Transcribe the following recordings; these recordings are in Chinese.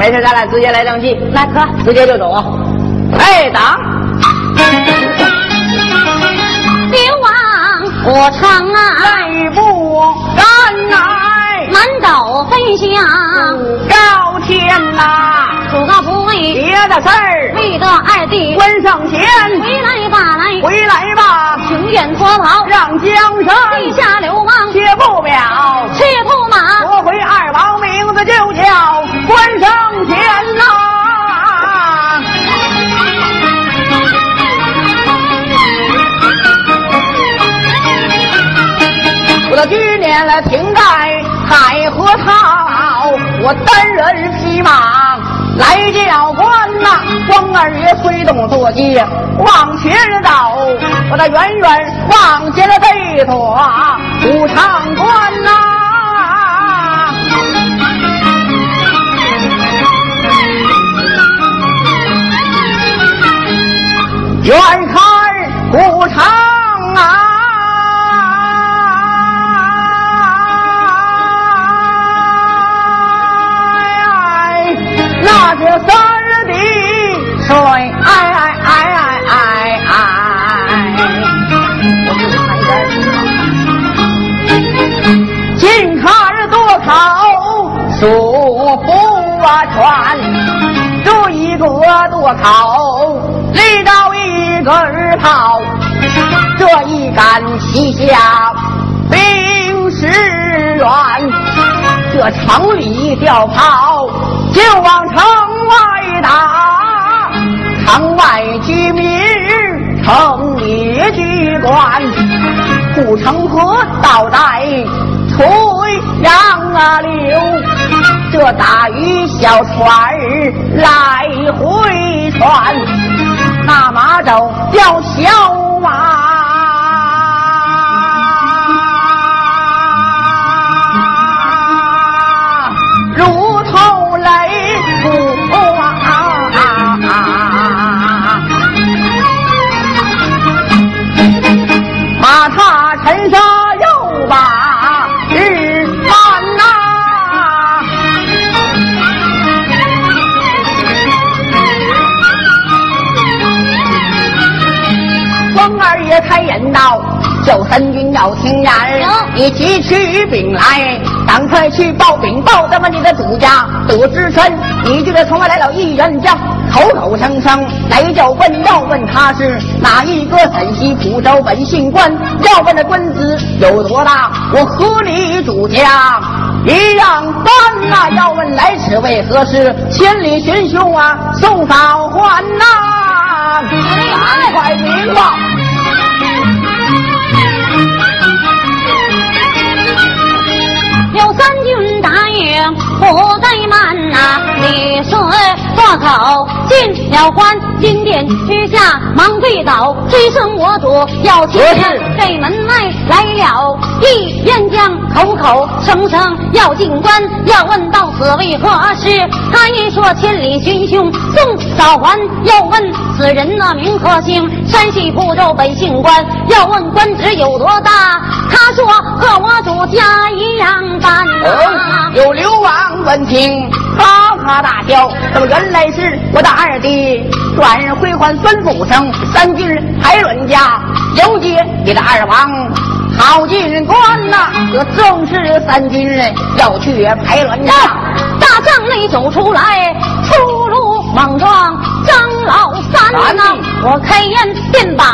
这事咱俩直接来登记，来哥，直接就走啊。哎，党。流亡我唱啊，内部干来满斗飞翔，高天呐，出个不为别的事儿，为得二弟关上前回来吧来，回来吧，情愿脱逃，让江山地下流亡，切不了。赤兔马，夺回二王名字就叫关上前呐。我的去年了停在海河套，我单人匹马来叫官呐。关二爷催动坐骑往前走，我的远远望见了这座武昌关呐。远看古城那是三的水，哎哎哎哎哎哎，我是看人，近看多口数不全，这一个多口立到一个儿炮，这一杆旗下兵十员，这城里调炮就往城外打，城外居民城里居官，护城河倒在垂杨啊流。这大鱼小船来回窜，那马走叫小道：“救三军要听言，你急取兵来，赶快去报禀报咱们你的主家。得知身，你就得从外来了一员将，口口声声来叫问，要问他是哪一个陕西蒲州本姓关，要问的官职有多大，我和你主家。一样般呐、要问来此为何事，千里寻兄啊，送嫂还呐、赶快禀报。进了关，金殿之下忙跪倒，追声我主要听何事这门外来了一员将，口口声声要进关，要问到此为何事？他一说千里寻兄送早还，要问此人那名何姓？山西蒲州本姓关，要问官职有多大？他说和我主家一样般，有流亡闻听，哈大笑。这么原来是我的二弟转回还孙府城，三军排卵家迎接你的二王。好进关呐、这正是三军人要去排卵家。大帐内走出来，出入莽撞，张老三呐、我开言便把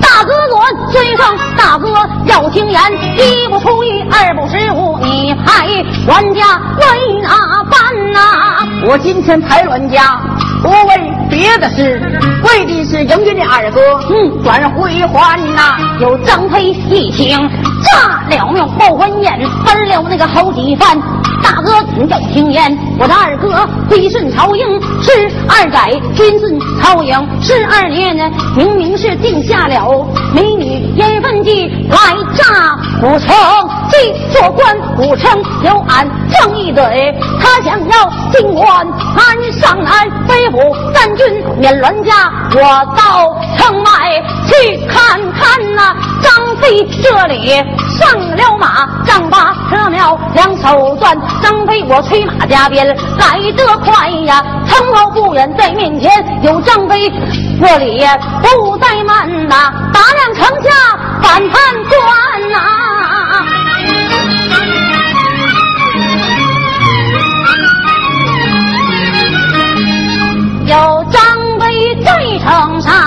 大哥我追上，大哥要听言，一不出一，二不失误，你派管家为哪我今天排卵家，不为别的事，为的是迎接你二哥，嗯转回还呐、有张飞一听，炸了庙报婚宴，翻了那个好几番。哥请教听言，我的二哥归顺朝营，是二载君顺朝营，十二年呢，明明是定下了美女烟分计来炸古城，既做官古城有俺正义队，他想要进关俺上南飞虎三军免乱家，我到城外去看看呐、张飞这里上了马，丈八车苗，两手攥。张飞我催马加鞭，来得快呀！城楼不远在面前，有张飞，这里不怠慢呐，打量城下反叛官呐。有张飞在城上。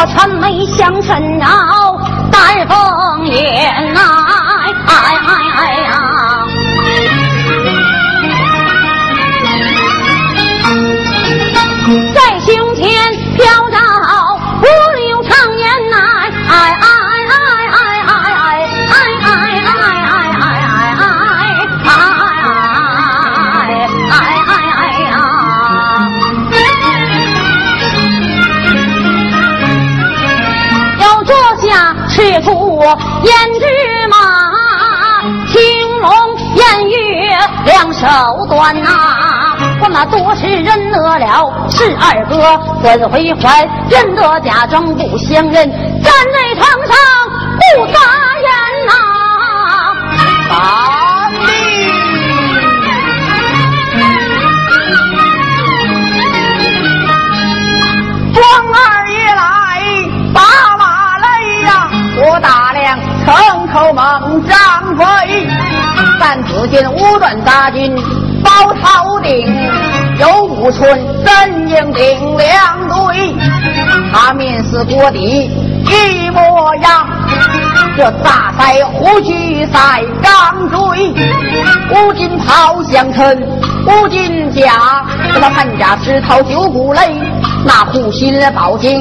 我穿眉香尘绕胭脂马，青龙偃月两手端呐，我那多是认得了是二哥，怎会还认得假装不相认，站在堂上不撒言呐。城头猛张飞，但只见五段大军包头顶，有五寸阵营顶两队，他面似锅底一模样。这大赛虎踞赛钢锥，乌金炮相称五金甲，什么汉家石头九股泪，那护心宝剑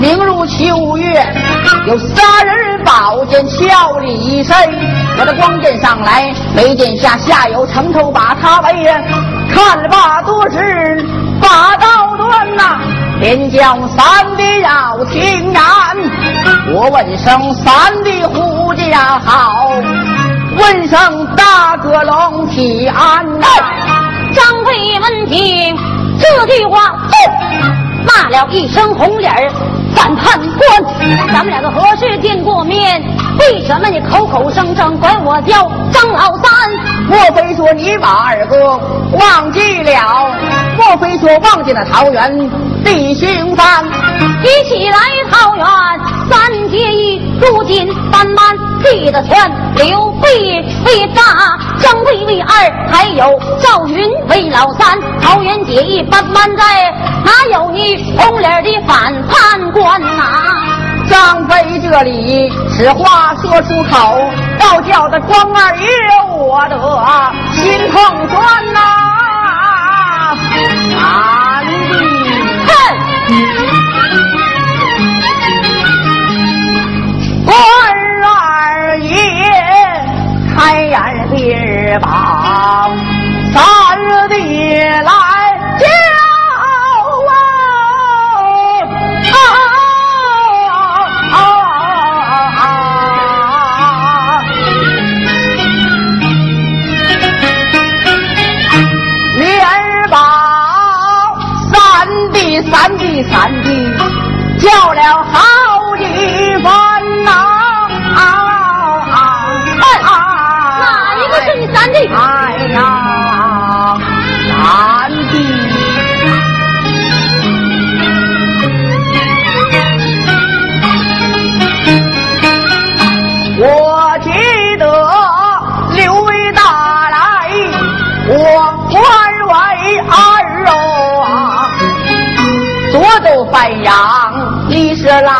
明如秋月，有杀人宝剑俏里身。我的光剑上来，眉剑下下有城头把他围呀，看罢多时把刀断呐，连将三弟要听然。我问声三弟呼家好，问声大哥龙体安呐。听这句话，骂了一声红脸儿反叛官。咱们两个何时见过面？为什么你口口声声管我叫张老三？莫非说你把二哥忘记了？莫非说忘记了桃园弟兄番？一起来桃园三结义，如今慢慢记得全。刘备为大，张飞为二，还有赵云为老三。桃园结义慢慢在，哪有你红脸的反叛官呐？张飞这里此话说出口，倒叫得关二爷我的心痛酸呐！啊，哼！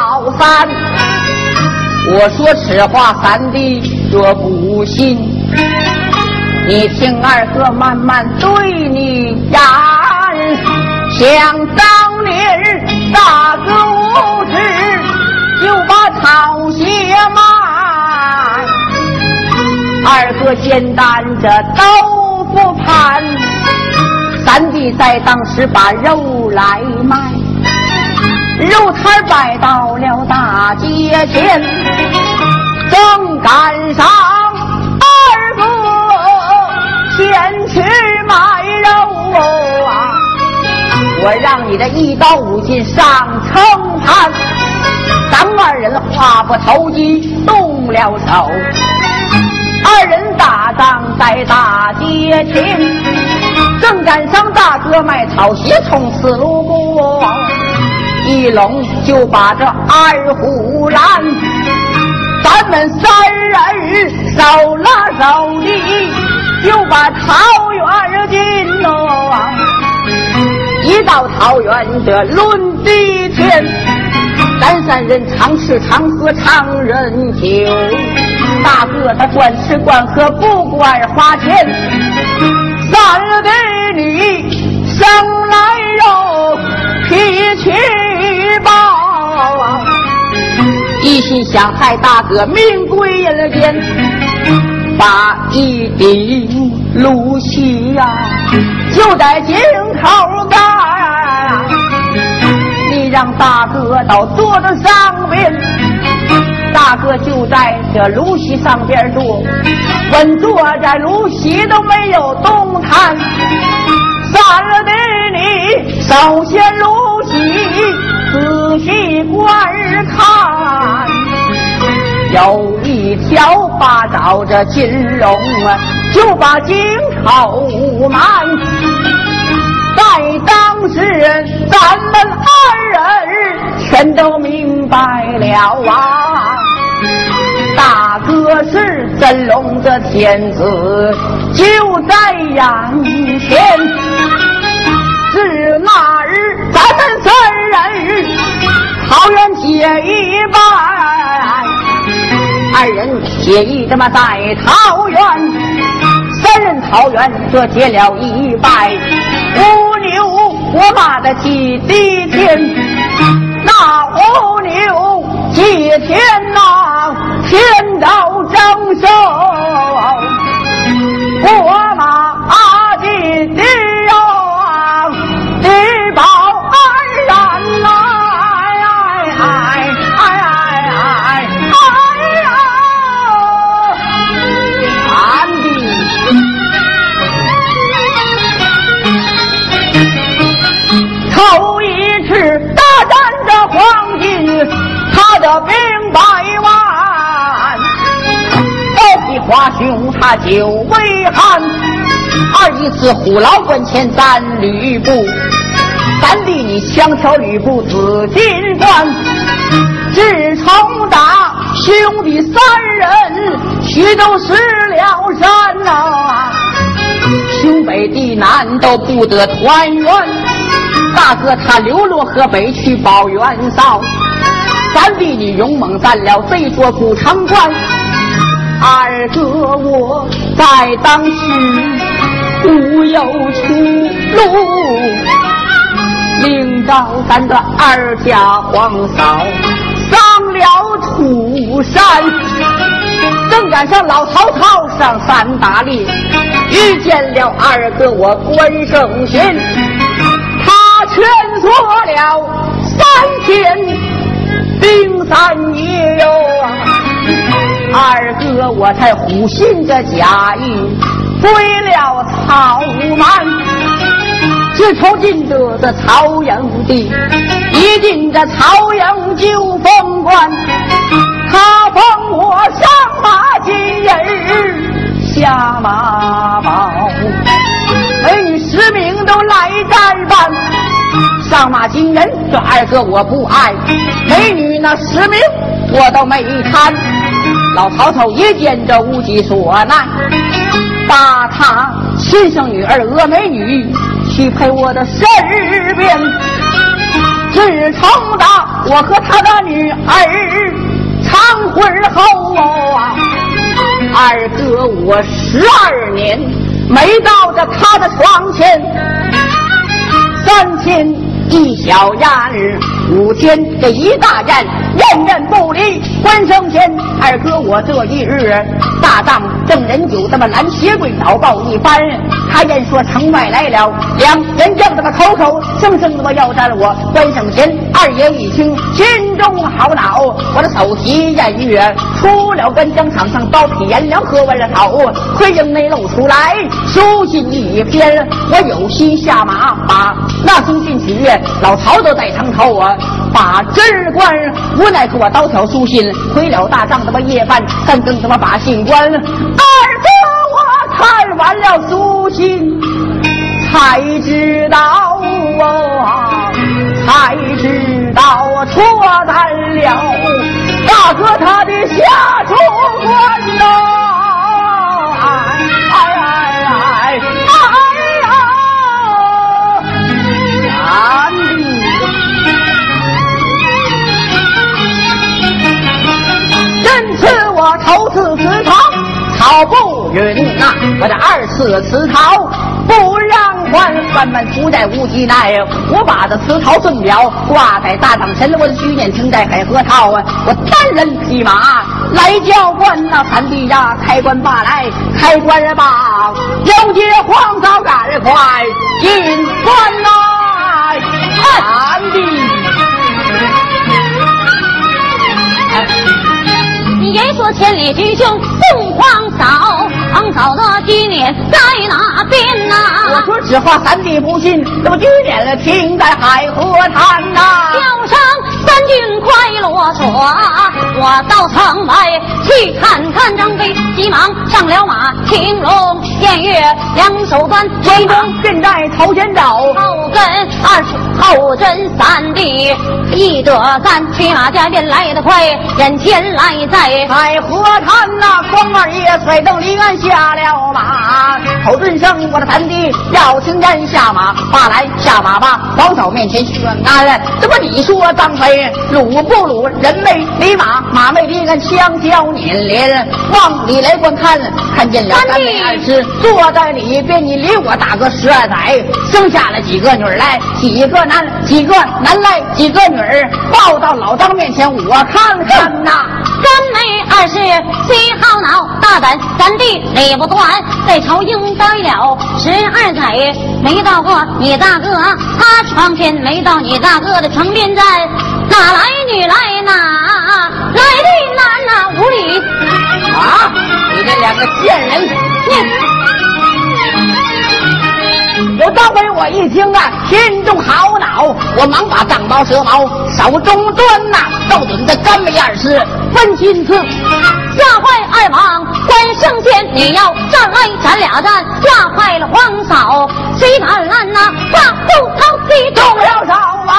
老三。我说实话，三弟若不信，你听二哥慢慢对你言。想当年大哥无知，就把草鞋卖，二哥肩担着豆腐盘，三弟在当时把肉来卖。肉摊摆到了大街前，正赶上二哥前去买肉啊！我让你的一刀五斤上秤盘，咱们二人话不投机动了手，二人打仗在大街前，正赶上大哥卖草鞋从此路过。一拢就把这二虎拦，咱们三人手拉手的就把桃园进喽。一到桃园这论地天，咱三人常吃常喝常人酒，大哥他管吃管喝不管花钱，三弟你生来肉脾气气。一心想害大哥命归人间，把一顶露西呀就在井口干。你让大哥到桌子上边，大哥就在这芦席上边坐，稳坐在芦席都没有动弹。三弟你首先露西。仔细观看，有一条八爪这金龙啊，就把金口满。在当时，咱们二人全都明白了啊。可是真龙的天子，就在眼前。是那日，咱们三人桃园结一拜，二人结义这么在桃园，三人桃园这结了一拜，五牛我马的祭地天，那五牛祭天呐，天道征收，我马他久为汉。二一次虎牢关前咱吕布，三弟你枪挑吕布紫金冠。自从打兄弟三人徐州失了山呐，兄北地南都不得团圆。大哥他流落河北去保元绍。三弟你勇猛占了这座古城关，二哥我在当时无有出路，领着咱的二家皇嫂上了土山，正赶上老曹操上三打猎，遇见了二哥我关胜贤，他劝说了三天。冰三爷哟，二哥我才虎信这假意，归了草蛮。自从进得这曹营地，一进这曹营就封官，他封我上马金人下马宝，美女十名都来战办。上马金人，这二哥我不爱；美女那十名我都没贪。老曹操一见这无计所难，把他亲生女儿峨眉女许配我的身边。自从打我和他的女儿长婚后啊，二哥我十二年没到这他的床前，三千。一小丫儿，五天这一大战，任人不离。关生前，二哥我这一日大仗正人酒，这么拦鞋鬼早报一番，他言说城外来了两人将，这个口口声声的要斩我。关胜贤二爷一听，心中好恼，我的手提偃月，出了关江场上，刀劈颜良和文头，回营内露出来书信一篇，我有心下马把那封信取，老曹都在堂头啊，把贞官无奈给我刀挑书信，回了大帐，他妈夜半三更他妈把信关，二哥看完了书信，才知道啊，才知道错在了大哥他的下处官呐，哎哎哎哎哎呀！真赐我的，二次辞逃不让还，万般出在无极奈。我把这辞逃送了，挂在大帐前，我的许念停在海河套啊！我单人匹马来叫官呐，三弟呀，开关罢来，开关儿罢，了解黄枣赶快进关来，三弟。你言说千里之兄送黄嫂，黄嫂的纪念在哪边呐？我说实话，三弟不信，这不举脸了，停在海河滩呐、叫声三军快啰嗦，我到城外去看看张飞，急忙上了马，青龙偃月两手端，追中现在头前走，后跟二后真三弟，一得三骑马加鞭来得快，眼前来在海河滩呐、光二爷甩蹬离岸下了马，口尊声我的三弟要请人下马，罢来下马吧，王嫂面前宣安，这不你说张飞鲁不鲁？人没离马，马没离岸，枪交捻连，往里来观看，看见了三妹二师坐在里边，你离我大哥十二载，生下了几个女儿来，几个男，几个男来，几个女儿，抱到老张面前，我看看呐。三妹二是虽好恼，大胆三弟理不断，在朝营待了十二载，没到过你大哥他床前，没到你大哥的床边站，哪来女来哪？来的男呐无理，啊！你这两个贱人！你有当回我一听啊，心中好恼，我忙把丈毛蛇矛手中端呐、照准这干梅二师分心思。吓坏二王关胜贤，你要战来咱俩战，吓坏了皇嫂，谁敢拦呐？把后头的中了手哎！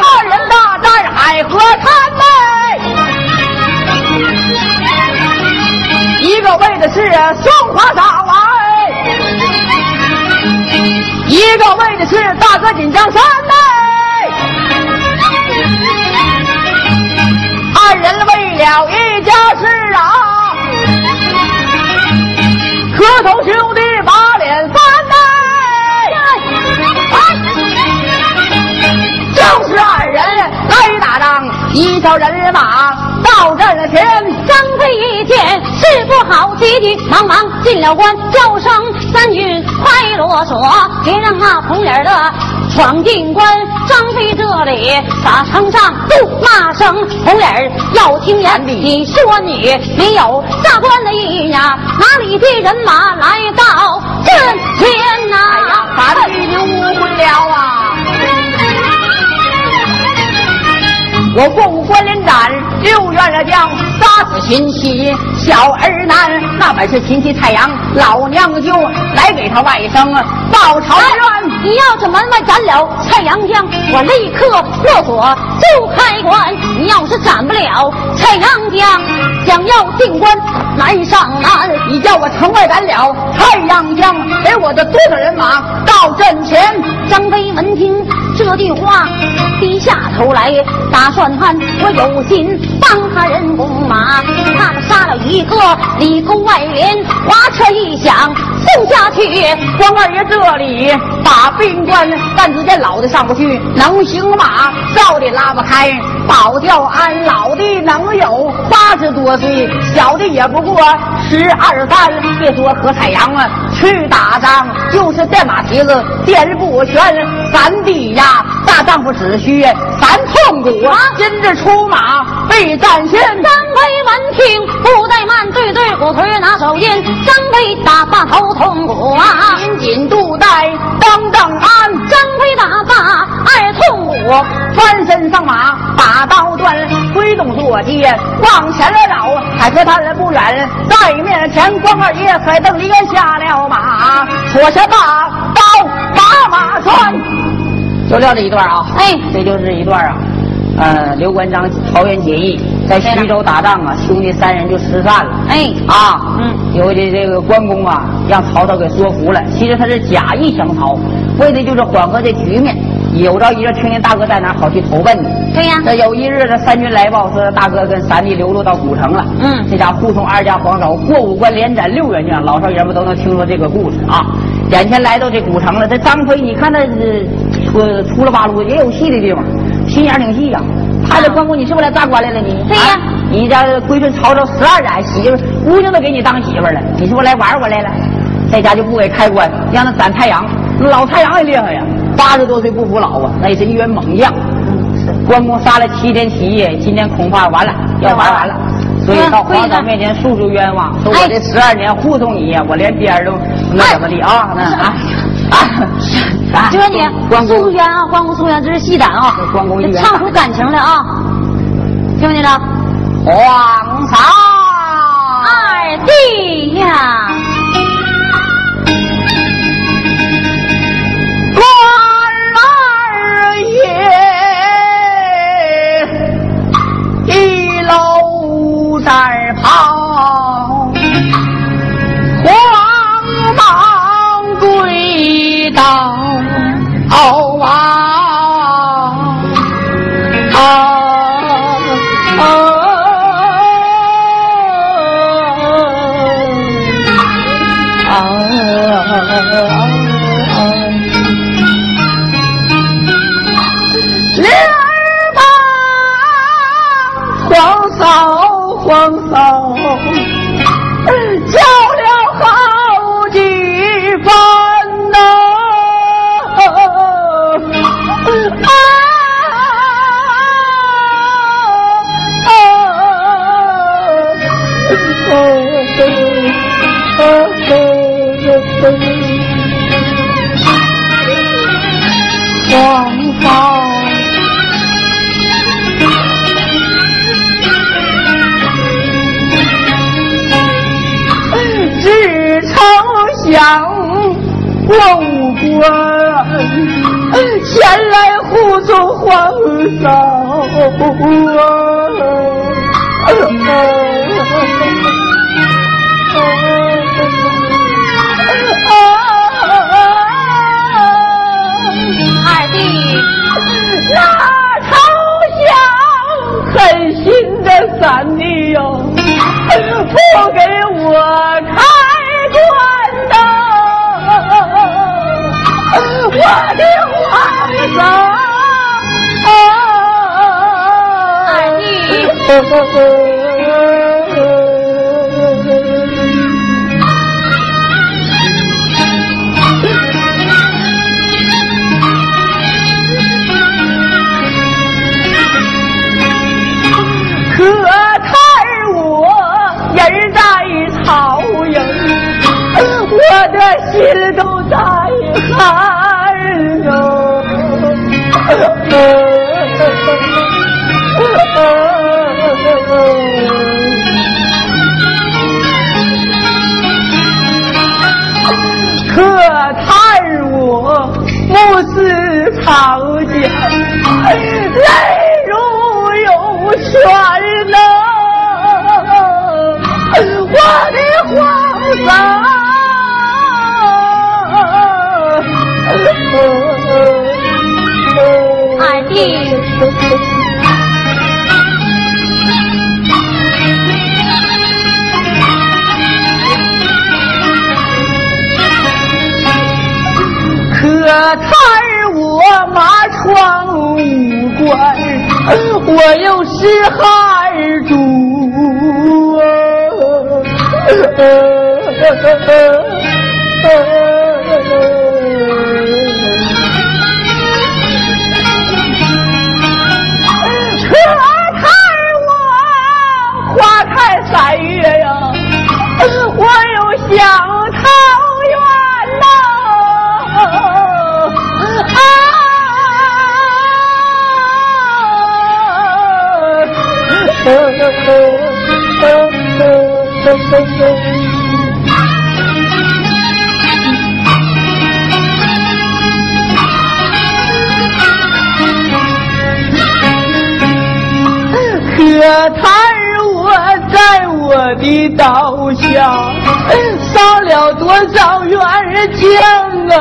二人大战海河滩内，一个为的是松花嫂哎，一个为的是大哥锦江山哎，二人为了一家事啊，磕头兄弟把脸翻哎。就是二人来打仗，一条人马到阵前，张飞一见事不好，急急忙忙进了关，叫声三军快啰嗦，别让那红脸的闯进关。张飞这里打城上怒骂声，红脸要听言，你说你你有下官的意呀？哪里的人马来到阵前呐？杀死秦妻小儿男。那本是秦妻太阳老娘舅，来给他外甥报仇冤。你要是门外斩了蔡阳江，我立刻落锁就开关。你要是斩不了蔡阳江，想要定关难上难。你叫我城外斩了蔡阳江，给我的多少人马到阵前？张飞闻听这句话，低下头来，打算盘我有心帮他人攻马，他们杀了一个里沟外连，花车一响送下去。光二爷这里把兵关，但只见老的上不去，能行马，少的拉不开。保教俺老的能有八十多岁，小的也不过十二三。别说喝太阳啊，去打仗就是电马蹄子颠不旋。三弟呀，大丈夫只需三痛骨。今日出马备战先，张飞闻听不怠慢，对对鼓槌拿手印。张飞打发头痛骨啊，紧紧肚带当当安。张飞打发二痛骨，翻身上马把刀断，挥动坐骑往前了绕，还可他不远，在面前关二爷才瞪脸下了马，脱下大刀把马穿，就撂这一段啊，哎，这就是一段啊。呃，刘关张桃园结义，在徐州打仗啊，兄弟三人就失散了。哎，啊，嗯，有的这个关公啊，让曹操给说服了，其实他是假意降曹，为的就是缓和这局面。有朝一日听见大哥在哪，好去投奔你。对呀。这有一日，这三军来报说大哥跟三弟流落到古城了。嗯。这家护送二家皇嫂过五关连斩六员将，老少爷们都能听说这个故事啊。眼前来到这古城了，这张飞，你看他出出了八路也有戏的地方。心眼挺细呀，他这关公，你是不是来砸官来了？你对呀，你家归顺曹操十二载，媳妇姑娘都给你当媳妇了，你是不是来玩我来了？在家就不给开棺，让他斩太阳。老太阳也厉害呀，八十多岁不服老啊，那也是一员猛将。关公杀了七天七夜，今天恐怕完了，要玩完了。所以到皇上面前诉诉冤枉，说我这十二年护送你呀，我连边都那怎么的啊？那啊啊！就说你诉冤啊，关公诉冤，这是戏胆啊，唱出感情来啊！听没听着？皇上二弟呀！在跑，的刀下伤了多少冤情啊！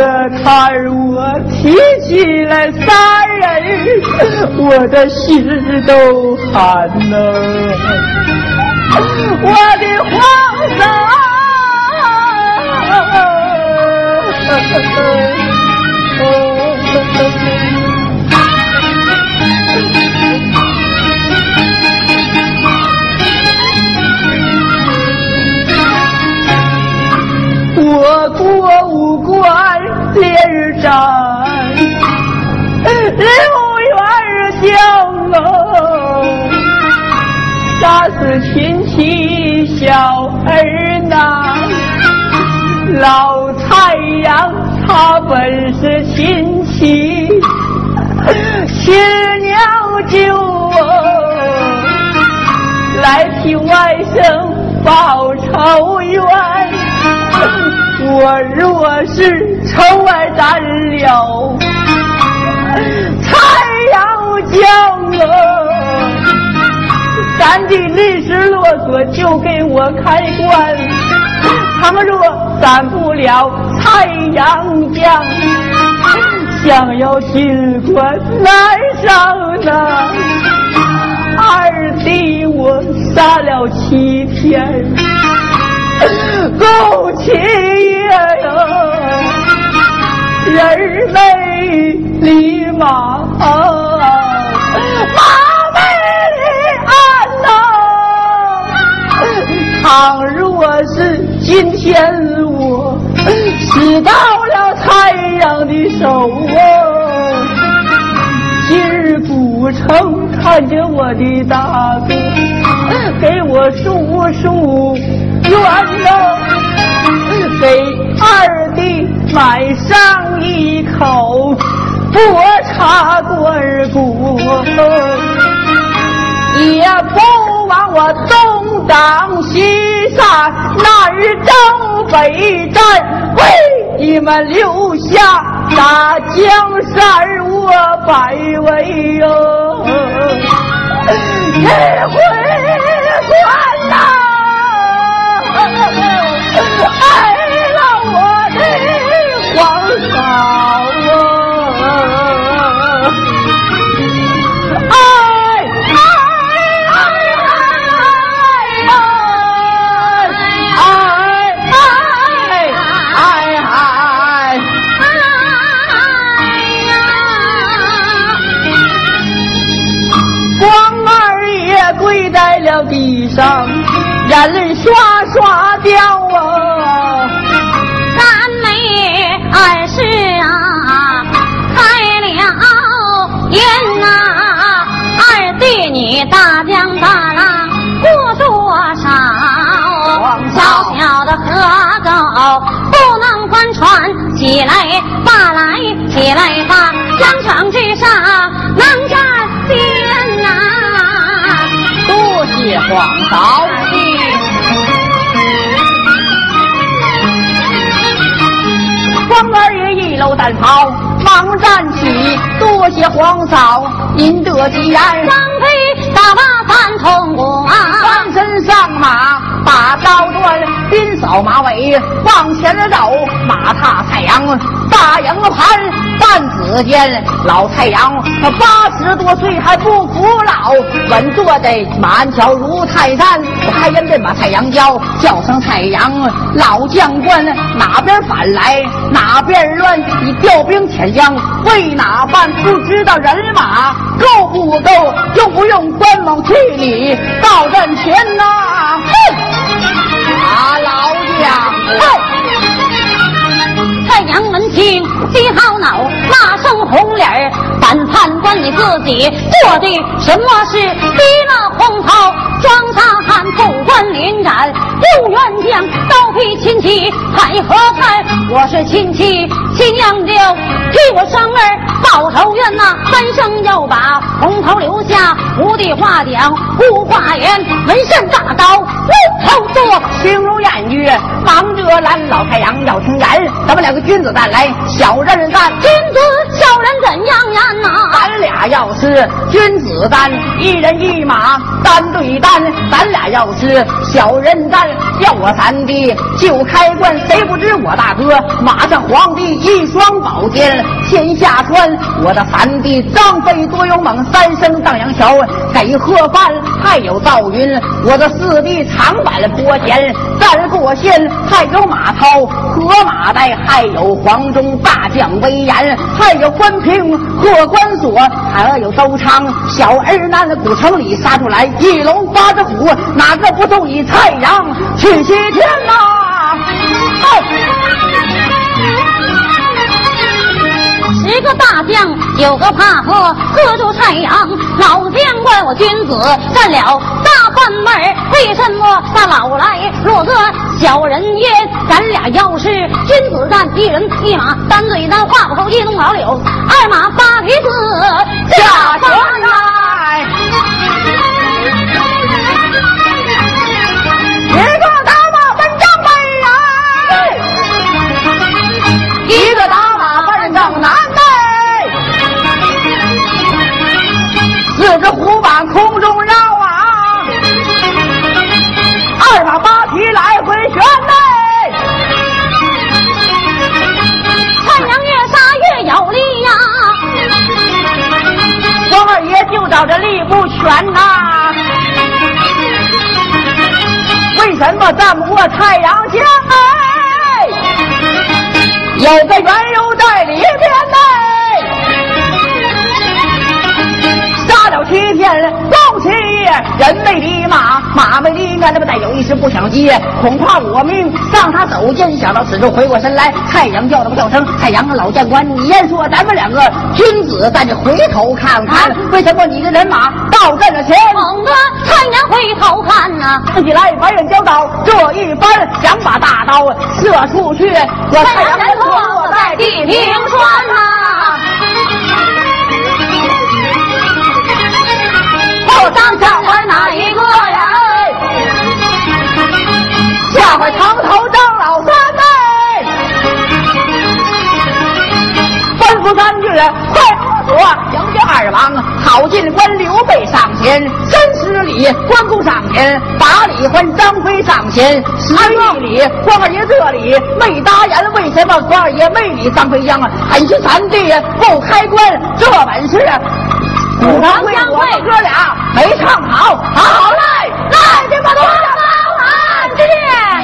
可叹我提起来杀人，我的心都寒呐。我的皇上。我过五关连日战，刘元将啊，杀死亲戚小儿郎，老太阳他本是亲戚，新娘舅来替外甥报仇冤。我若是城外战了，太阳将啊，咱的历史啰嗦就给我开棺。倘若斩不了太阳将，想要进关难上呐。二弟我杀了七天。够七夜呀，人没立马，马没鞍呐。倘若是今天死到了太阳的手哦，今日古城看见我的大哥，给我叔叔。冤呐，给二弟买上一口。薄茶棍骨，也不枉我东挡西杀，那日征北战，为你们留下大江山，我百位哟，一回关呐。爱地上。眼泪刷刷掉袍，忙站起，多谢皇嫂，您得吉言。张飞打马三通过，翻身上马把刀断。兵扫马尾往前走，马踏太阳大营盘。半子间老太阳他八十多岁还不服老，稳坐在马鞍桥如泰山。我还人人把太阳叫，叫声太阳老将官，哪边反来哪边乱。你调兵遣将为哪般？不知道人马够不够，用不用关某去你到阵前呐？哼！啊，老将哼！太阳门听，鸡好恼，骂声红脸儿。但判官你自己做的什么事？逼了红袍，装上汉，副官临斩。六员将刀劈亲戚，海河滩？我是亲戚，亲娘舅，替我生儿报仇冤呐！三生要把红袍留下，无的话讲，无话言，纹身大刀无头做，形容言语忙着拦老太阳要听言，咱们两个君子战来，小人战。君子小人怎样言呐？咱俩要是君子单，一人一马单对单；咱俩要是小人战，要我三弟就开棺。谁不知我大哥马上皇帝一双宝剑天下穿。我的三弟张飞多勇猛，三生荡阳桥给贺范，还有赵云。我的四弟长坂坡前战过县，还有马超和马岱，还有黄忠大将威严，还有关平贺关索，还有周昌小儿男的古城里杀出来一龙八只虎，哪个不都以太阳去西天呐？十个大将九个怕喝，喝住太阳。老将怪我君子占了大半门为什么他老来落个小人烟？咱俩要是君子战，一人一马单对单，话不投机弄老柳，二马八蹄子下山来。一个什么战不过太阳江？哎，有个缘由在里边哎。杀了七天动起，人没离马，马没离鞍，那么再有一时不想接，恐怕我命让他走近。想到此处，回过身来，太阳叫了个叫声：“太阳老将官，你先说咱们两个君子，咱就回头看看，为什么你的人马到阵了前？”猛的太阳回头看呐、站起来，白刃交刀，这一番想把大刀射出去，我太太阳人落落在在地地平川呐、后上下怀哪一个呀？下怀堂头张老三哎，吩咐三句，快说，迎接二王，郝进官刘备上前，三十里关公上前，把李还张飞上前，十一里关二爷这里没答言，为什么关二爷没理张飞将啊？俺是三弟不开关，这本事。五堂相会，哥俩没唱好，好嘞，来这么多，好这边。